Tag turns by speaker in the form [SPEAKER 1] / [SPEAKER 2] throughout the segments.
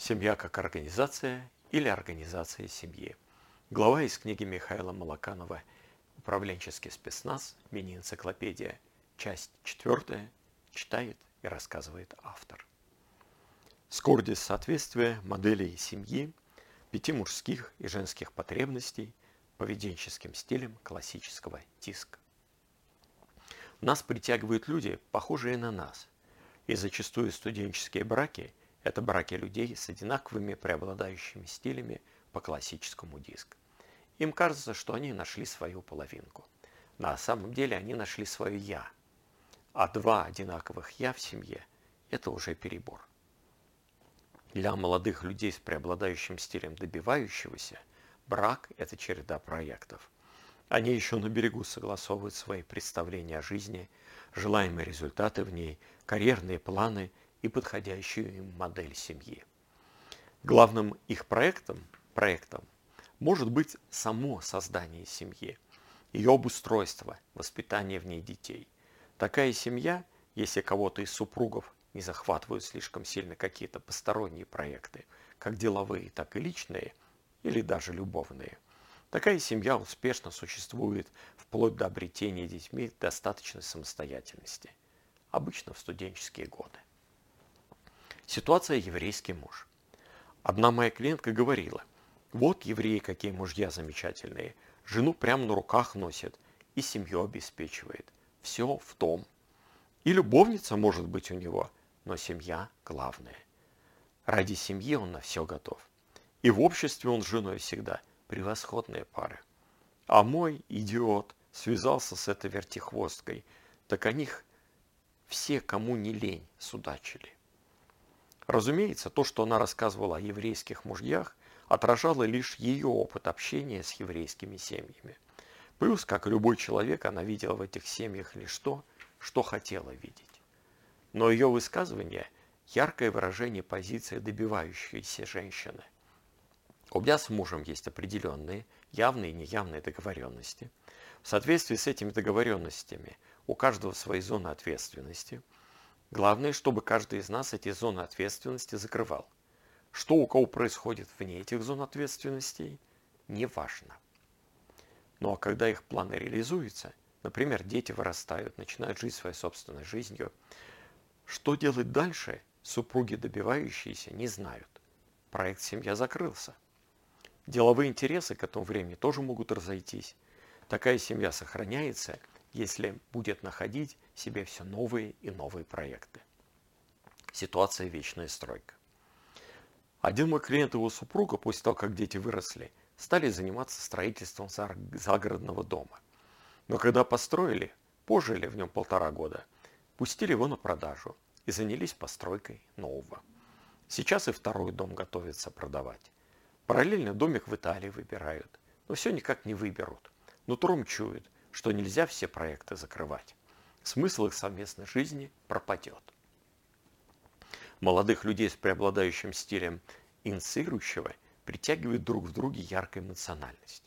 [SPEAKER 1] Семья как организация или организация семьи. Глава из книги Михаила Малаканова «Управленческий спецназ. Мини-энциклопедия». Часть четвертая. Читает и рассказывает автор. Скордис соответствия моделей семьи, пяти мужских и женских потребностей, поведенческим стилем классического тиска. Нас притягивают люди, похожие на нас, и зачастую студенческие браки – это браки людей с одинаковыми преобладающими стилями по классическому диску. Им кажется, что они нашли свою половинку. На самом деле они нашли свое «я». А два одинаковых «я» в семье – это уже перебор. Для молодых людей с преобладающим стилем добивающегося брак – это череда проектов. Они еще на берегу согласовывают свои представления о жизни, желаемые результаты в ней, карьерные планы и подходящую им модель семьи. Главным их проектом, проектом может быть само создание семьи, ее обустройство, воспитание в ней детей. Такая семья, если кого-то из супругов не захватывают слишком сильно какие-то посторонние проекты, как деловые, так и личные, или даже любовные. Такая семья успешно существует вплоть до обретения детьми достаточной самостоятельности, обычно в студенческие годы. Ситуация еврейский муж. Одна моя клиентка говорила, вот евреи какие мужья замечательные, жену прямо на руках носит и семью обеспечивает. Все в том. И любовница может быть у него, но семья главная. Ради семьи он на все готов. И в обществе он с женой всегда превосходные пары. А мой идиот связался с этой вертихвосткой, так о них все, кому не лень, судачили. Разумеется, то, что она рассказывала о еврейских мужьях, отражало лишь ее опыт общения с еврейскими семьями. Плюс, как и любой человек, она видела в этих семьях лишь то, что хотела видеть. Но ее высказывание – яркое выражение позиции добивающейся женщины. У меня с мужем есть определенные, явные и неявные договоренности. В соответствии с этими договоренностями у каждого свои зоны ответственности – Главное, чтобы каждый из нас эти зоны ответственности закрывал. Что у кого происходит вне этих зон ответственностей, не важно. Ну а когда их планы реализуются, например, дети вырастают, начинают жить своей собственной жизнью, что делать дальше, супруги добивающиеся не знают. Проект «Семья» закрылся. Деловые интересы к этому времени тоже могут разойтись. Такая семья сохраняется – если будет находить себе все новые и новые проекты. Ситуация вечная стройка. Один мой клиент и его супруга, после того, как дети выросли, стали заниматься строительством загородного дома. Но когда построили, пожили в нем полтора года, пустили его на продажу и занялись постройкой нового. Сейчас и второй дом готовится продавать. Параллельно домик в Италии выбирают, но все никак не выберут. Нутром чуют, что нельзя все проекты закрывать. Смысл их совместной жизни пропадет. Молодых людей с преобладающим стилем инициирующего притягивает друг в друге яркая эмоциональность.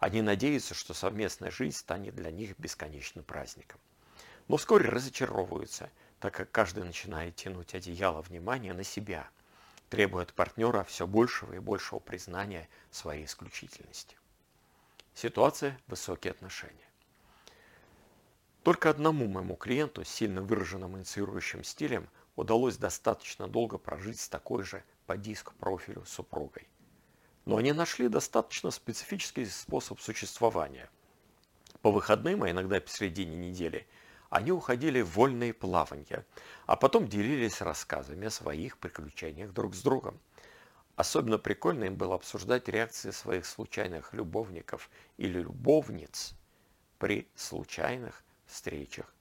[SPEAKER 1] Они надеются, что совместная жизнь станет для них бесконечным праздником. Но вскоре разочаровываются, так как каждый начинает тянуть одеяло внимания на себя, требуя от партнера все большего и большего признания своей исключительности. Ситуация – высокие отношения. Только одному моему клиенту с сильно выраженным инициирующим стилем удалось достаточно долго прожить с такой же по диск профилю супругой. Но они нашли достаточно специфический способ существования. По выходным, а иногда посередине недели, они уходили в вольные плавания, а потом делились рассказами о своих приключениях друг с другом. Особенно прикольно им было обсуждать реакции своих случайных любовников или любовниц при случайных встречах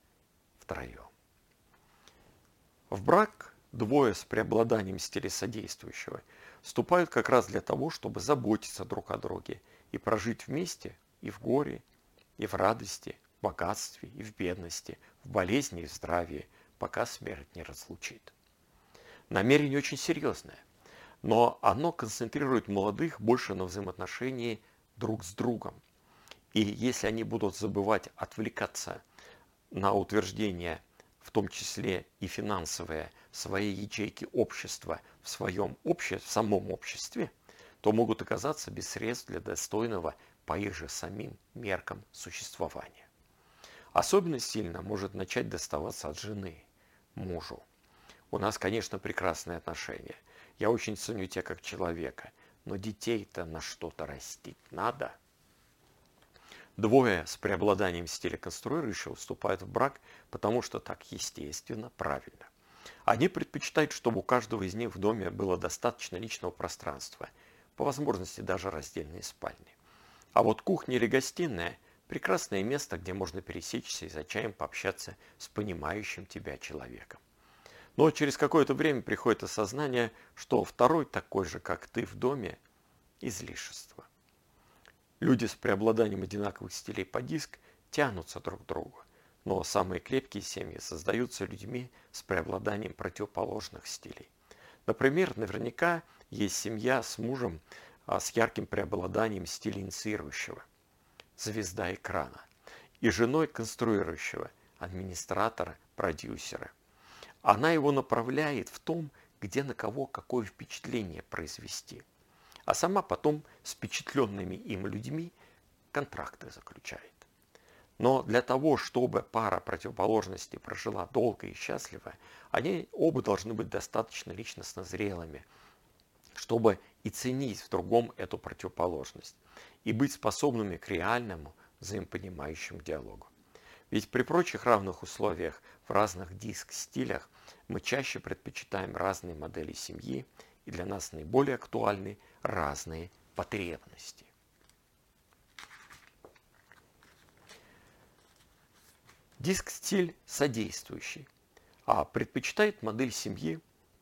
[SPEAKER 1] втроем. В брак двое с преобладанием стиля содействующего вступают как раз для того, чтобы заботиться друг о друге и прожить вместе и в горе, и в радости, в богатстве, и в бедности, в болезни и в здравии, пока смерть не разлучит. Намерение очень серьезное, но оно концентрирует молодых больше на взаимоотношении друг с другом. И если они будут забывать отвлекаться на утверждение в том числе и финансовые, свои ячейки общества в своем обще... в самом обществе, то могут оказаться без средств для достойного по их же самим меркам существования. Особенно сильно может начать доставаться от жены, мужу. У нас, конечно, прекрасные отношения. Я очень ценю тебя как человека, но детей-то на что-то растить надо. Двое с преобладанием стиля конструирующего вступают в брак, потому что так естественно, правильно. Они предпочитают, чтобы у каждого из них в доме было достаточно личного пространства, по возможности даже раздельные спальни. А вот кухня или гостиная – прекрасное место, где можно пересечься и за чаем пообщаться с понимающим тебя человеком. Но через какое-то время приходит осознание, что второй такой же, как ты в доме, излишество. Люди с преобладанием одинаковых стилей по диск тянутся друг к другу, но самые крепкие семьи создаются людьми с преобладанием противоположных стилей. Например, наверняка есть семья с мужем а, с ярким преобладанием стиля инициирующего, звезда экрана, и женой конструирующего, администратора, продюсера. Она его направляет в том, где на кого какое впечатление произвести – а сама потом с впечатленными им людьми контракты заключает. Но для того, чтобы пара противоположностей прожила долго и счастливо, они оба должны быть достаточно личностно зрелыми, чтобы и ценить в другом эту противоположность, и быть способными к реальному взаимопонимающему диалогу. Ведь при прочих равных условиях в разных диск-стилях мы чаще предпочитаем разные модели семьи и для нас наиболее актуальны разные потребности. Диск-стиль содействующий, а предпочитает модель семьи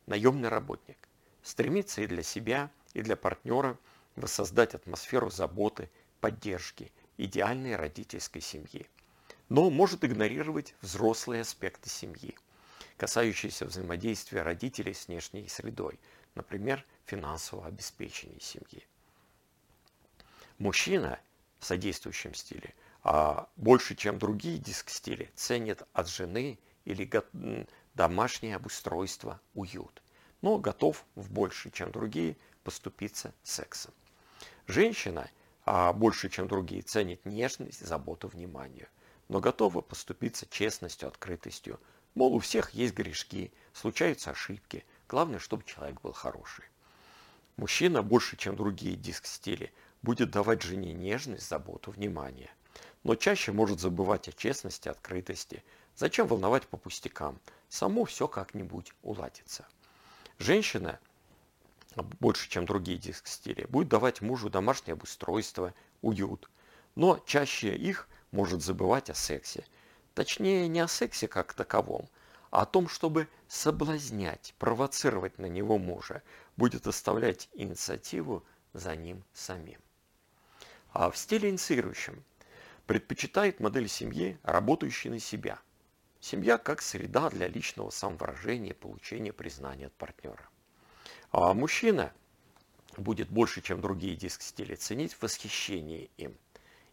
[SPEAKER 1] наемный работник. Стремится и для себя, и для партнера воссоздать атмосферу заботы, поддержки, идеальной родительской семьи. Но может игнорировать взрослые аспекты семьи, касающиеся взаимодействия родителей с внешней средой – например, финансового обеспечения семьи. Мужчина в содействующем стиле а больше, чем другие диск-стили, ценит от жены или домашнее обустройство, уют, но готов в больше, чем другие, поступиться сексом. Женщина а больше, чем другие, ценит нежность, заботу, внимание, но готова поступиться честностью, открытостью. Мол, у всех есть грешки, случаются ошибки – Главное, чтобы человек был хороший. Мужчина больше, чем другие диск-стили, будет давать жене нежность, заботу, внимание. Но чаще может забывать о честности, открытости. Зачем волновать по пустякам? Само все как-нибудь уладится. Женщина, больше, чем другие диск-стили, будет давать мужу домашнее обустройство, уют. Но чаще их может забывать о сексе. Точнее, не о сексе как таковом, о том, чтобы соблазнять, провоцировать на него мужа, будет оставлять инициативу за ним самим. А в стиле инициирующем предпочитает модель семьи, работающей на себя. Семья как среда для личного самовыражения получения признания от партнера. А мужчина будет больше, чем другие диск-стили, ценить восхищение им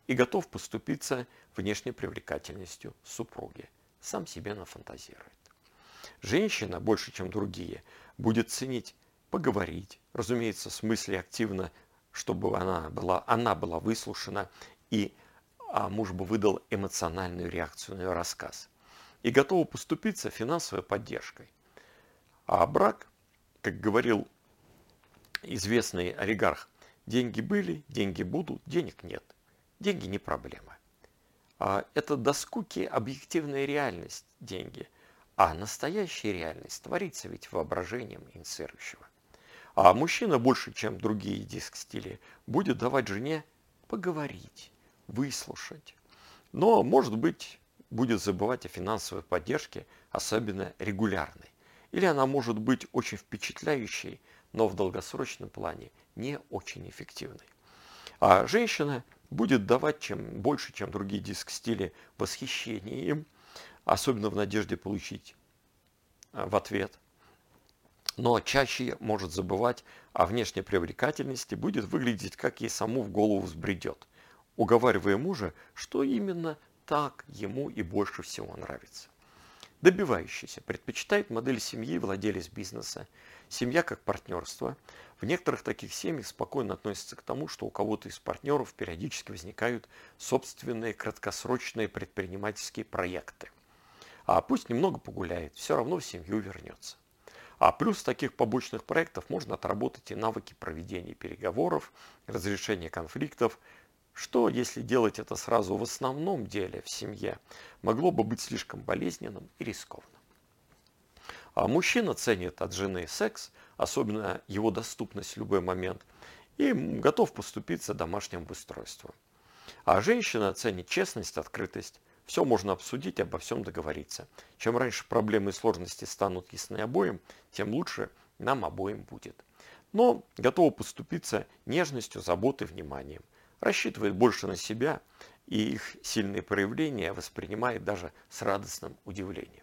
[SPEAKER 1] и готов поступиться внешней привлекательностью супруги. Сам себе нафантазирует. Женщина, больше чем другие, будет ценить поговорить, разумеется, в смысле активно, чтобы она была, она была выслушана, и а муж бы выдал эмоциональную реакцию на ее рассказ. И готова поступиться финансовой поддержкой. А брак, как говорил известный олигарх, деньги были, деньги будут, денег нет. Деньги не проблема. А это до скуки объективная реальность деньги. А настоящая реальность творится ведь воображением инициирующего. А мужчина больше, чем другие диск-стили, будет давать жене поговорить, выслушать. Но, может быть, будет забывать о финансовой поддержке, особенно регулярной. Или она может быть очень впечатляющей, но в долгосрочном плане не очень эффективной. А женщина будет давать чем больше, чем другие диск-стили, восхищение им, особенно в надежде получить э, в ответ. Но чаще может забывать о внешней привлекательности, будет выглядеть, как ей саму в голову взбредет, уговаривая мужа, что именно так ему и больше всего нравится. добивающийся, предпочитает модель семьи владелец бизнеса, семья как партнерство. В некоторых таких семьях спокойно относятся к тому, что у кого-то из партнеров периодически возникают собственные краткосрочные предпринимательские проекты. А пусть немного погуляет, все равно в семью вернется. А плюс таких побочных проектов можно отработать и навыки проведения переговоров, разрешения конфликтов, что, если делать это сразу в основном деле в семье, могло бы быть слишком болезненным и рискованным. А мужчина ценит от жены секс, особенно его доступность в любой момент, и готов поступиться домашним обустройством. А женщина ценит честность, открытость, все можно обсудить, обо всем договориться. Чем раньше проблемы и сложности станут ясны обоим, тем лучше нам обоим будет. Но готова поступиться нежностью, заботой, вниманием. Рассчитывает больше на себя и их сильные проявления воспринимает даже с радостным удивлением.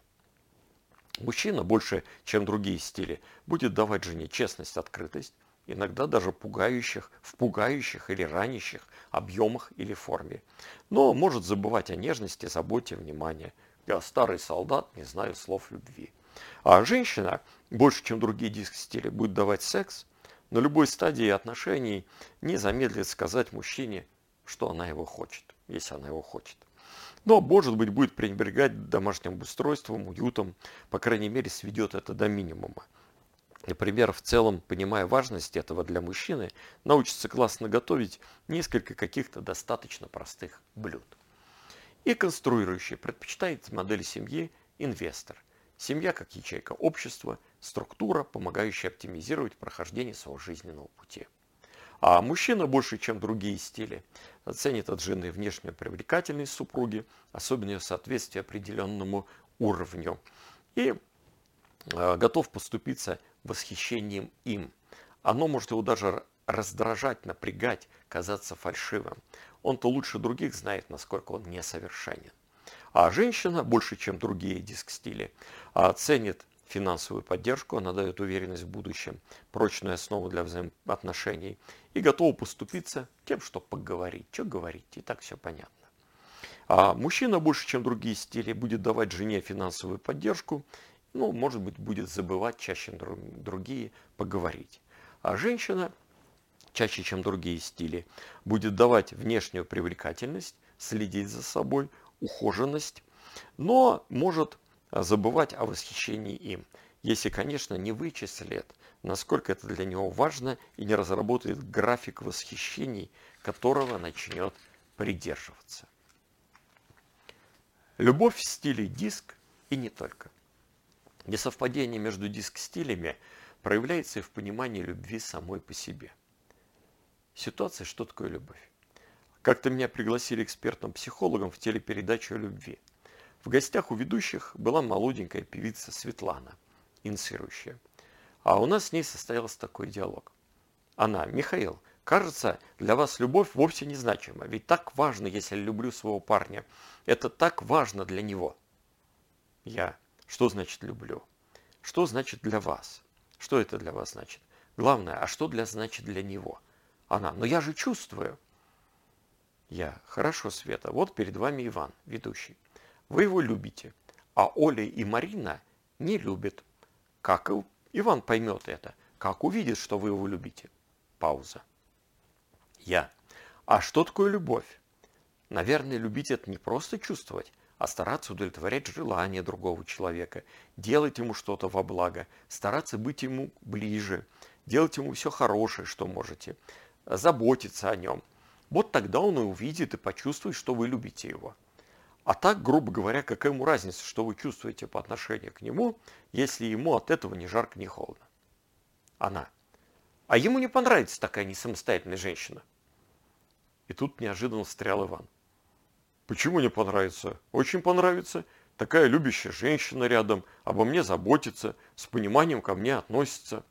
[SPEAKER 1] Мужчина больше, чем другие стили, будет давать жене честность, открытость, иногда даже пугающих, в пугающих или ранящих объемах или форме. Но может забывать о нежности, заботе, внимании. Я старый солдат, не знаю слов любви. А женщина, больше чем другие диск-стили, будет давать секс, на любой стадии отношений не замедлит сказать мужчине, что она его хочет, если она его хочет. Но, может быть, будет пренебрегать домашним устройством, уютом, по крайней мере, сведет это до минимума. Например, в целом, понимая важность этого для мужчины, научится классно готовить несколько каких-то достаточно простых блюд. И конструирующий предпочитает модель семьи инвестор. Семья как ячейка общества, структура, помогающая оптимизировать прохождение своего жизненного пути. А мужчина больше, чем другие стили, оценит от жены внешнюю привлекательность супруги, особенно ее соответствие определенному уровню. И э, готов поступиться восхищением им. Оно может его даже раздражать, напрягать, казаться фальшивым. Он-то лучше других знает, насколько он несовершенен. А женщина, больше чем другие диск-стили, ценит финансовую поддержку, она дает уверенность в будущем, прочную основу для взаимоотношений и готова поступиться тем, что поговорить. Что говорить, и так все понятно. А мужчина больше, чем другие стили, будет давать жене финансовую поддержку ну, может быть, будет забывать чаще другие поговорить. А женщина, чаще, чем другие стили, будет давать внешнюю привлекательность, следить за собой, ухоженность, но может забывать о восхищении им, если, конечно, не вычислит, насколько это для него важно и не разработает график восхищений, которого начнет придерживаться. Любовь в стиле диск и не только – Несовпадение между диск-стилями проявляется и в понимании любви самой по себе. Ситуация «Что такое любовь?» Как-то меня пригласили экспертом-психологом в телепередачу о любви. В гостях у ведущих была молоденькая певица Светлана, инициирующая. А у нас с ней состоялся такой диалог. Она, Михаил, кажется, для вас любовь вовсе не значима, ведь так важно, если люблю своего парня. Это так важно для него. Я, что значит люблю? Что значит для вас? Что это для вас значит? Главное, а что для значит для него? Она, но я же чувствую. Я, хорошо, Света, вот перед вами Иван, ведущий. Вы его любите, а Оля и Марина не любят. Как Иван поймет это? Как увидит, что вы его любите? Пауза. Я. А что такое любовь? Наверное, любить это не просто чувствовать, а стараться удовлетворять желания другого человека, делать ему что-то во благо, стараться быть ему ближе, делать ему все хорошее, что можете, заботиться о нем. Вот тогда он и увидит и почувствует, что вы любите его. А так, грубо говоря, какая ему разница, что вы чувствуете по отношению к нему, если ему от этого ни жарко, ни холодно? Она. А ему не понравится такая несамостоятельная женщина. И тут неожиданно встрял Иван. Почему не понравится? Очень понравится. Такая любящая женщина рядом, обо мне заботится, с пониманием ко мне относится.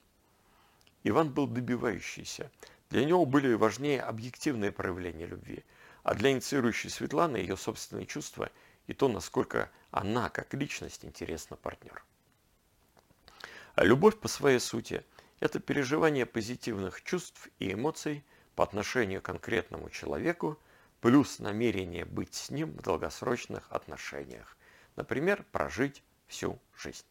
[SPEAKER 1] Иван был добивающийся. Для него были важнее объективные проявления любви, а для инициирующей Светланы ее собственные чувства и то, насколько она, как личность, интересна партнер. А любовь по своей сути – это переживание позитивных чувств и эмоций по отношению к конкретному человеку – плюс намерение быть с ним в долгосрочных отношениях. Например, прожить всю жизнь.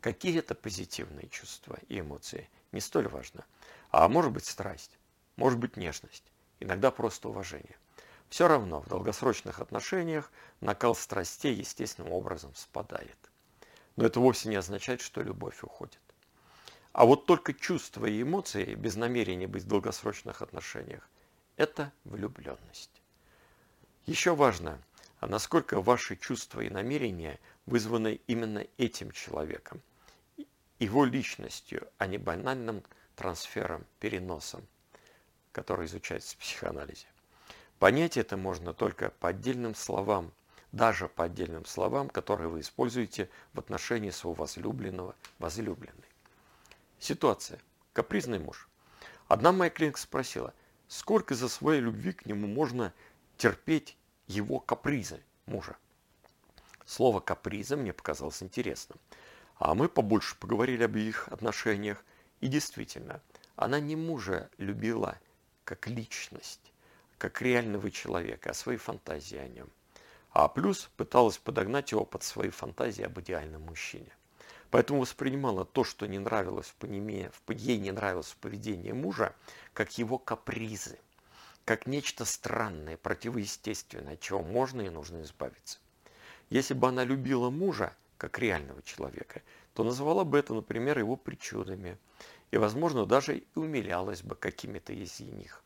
[SPEAKER 1] Какие это позитивные чувства и эмоции, не столь важно. А может быть страсть, может быть нежность, иногда просто уважение. Все равно в долгосрочных отношениях накал страстей естественным образом спадает. Но это вовсе не означает, что любовь уходит. А вот только чувства и эмоции без намерения быть в долгосрочных отношениях – это влюбленность. Еще важно, насколько ваши чувства и намерения вызваны именно этим человеком, его личностью, а не банальным трансфером, переносом, который изучается в психоанализе. Понять это можно только по отдельным словам, даже по отдельным словам, которые вы используете в отношении своего возлюбленного, возлюбленной. Ситуация. Капризный муж. Одна моя клиентка спросила, сколько за своей любви к нему можно терпеть его капризы мужа. Слово каприза мне показалось интересным. А мы побольше поговорили об их отношениях. И действительно, она не мужа любила как личность, как реального человека, а свои фантазии о нем. А плюс пыталась подогнать его под свои фантазии об идеальном мужчине. Поэтому воспринимала то, что не нравилось в пониме, ей не нравилось в поведении мужа, как его капризы, как нечто странное, противоестественное, от чего можно и нужно избавиться. Если бы она любила мужа, как реального человека, то назвала бы это, например, его причудами, и, возможно, даже и умилялась бы какими-то из них.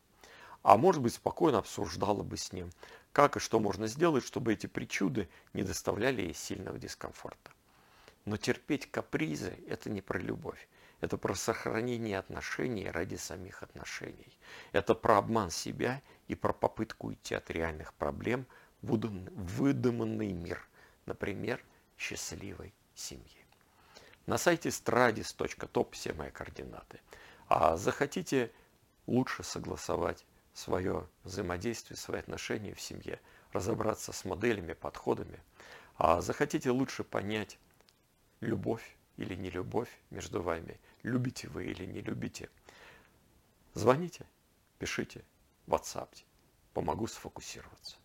[SPEAKER 1] А может быть, спокойно обсуждала бы с ним, как и что можно сделать, чтобы эти причуды не доставляли ей сильного дискомфорта. Но терпеть капризы – это не про любовь. Это про сохранение отношений ради самих отношений. Это про обман себя и про попытку уйти от реальных проблем в выдуманный мир. Например, счастливой семьи. На сайте stradis.top все мои координаты. А захотите лучше согласовать свое взаимодействие, свои отношения в семье, разобраться с моделями, подходами, а захотите лучше понять любовь или не любовь между вами, любите вы или не любите, звоните, пишите, в WhatsApp, помогу сфокусироваться.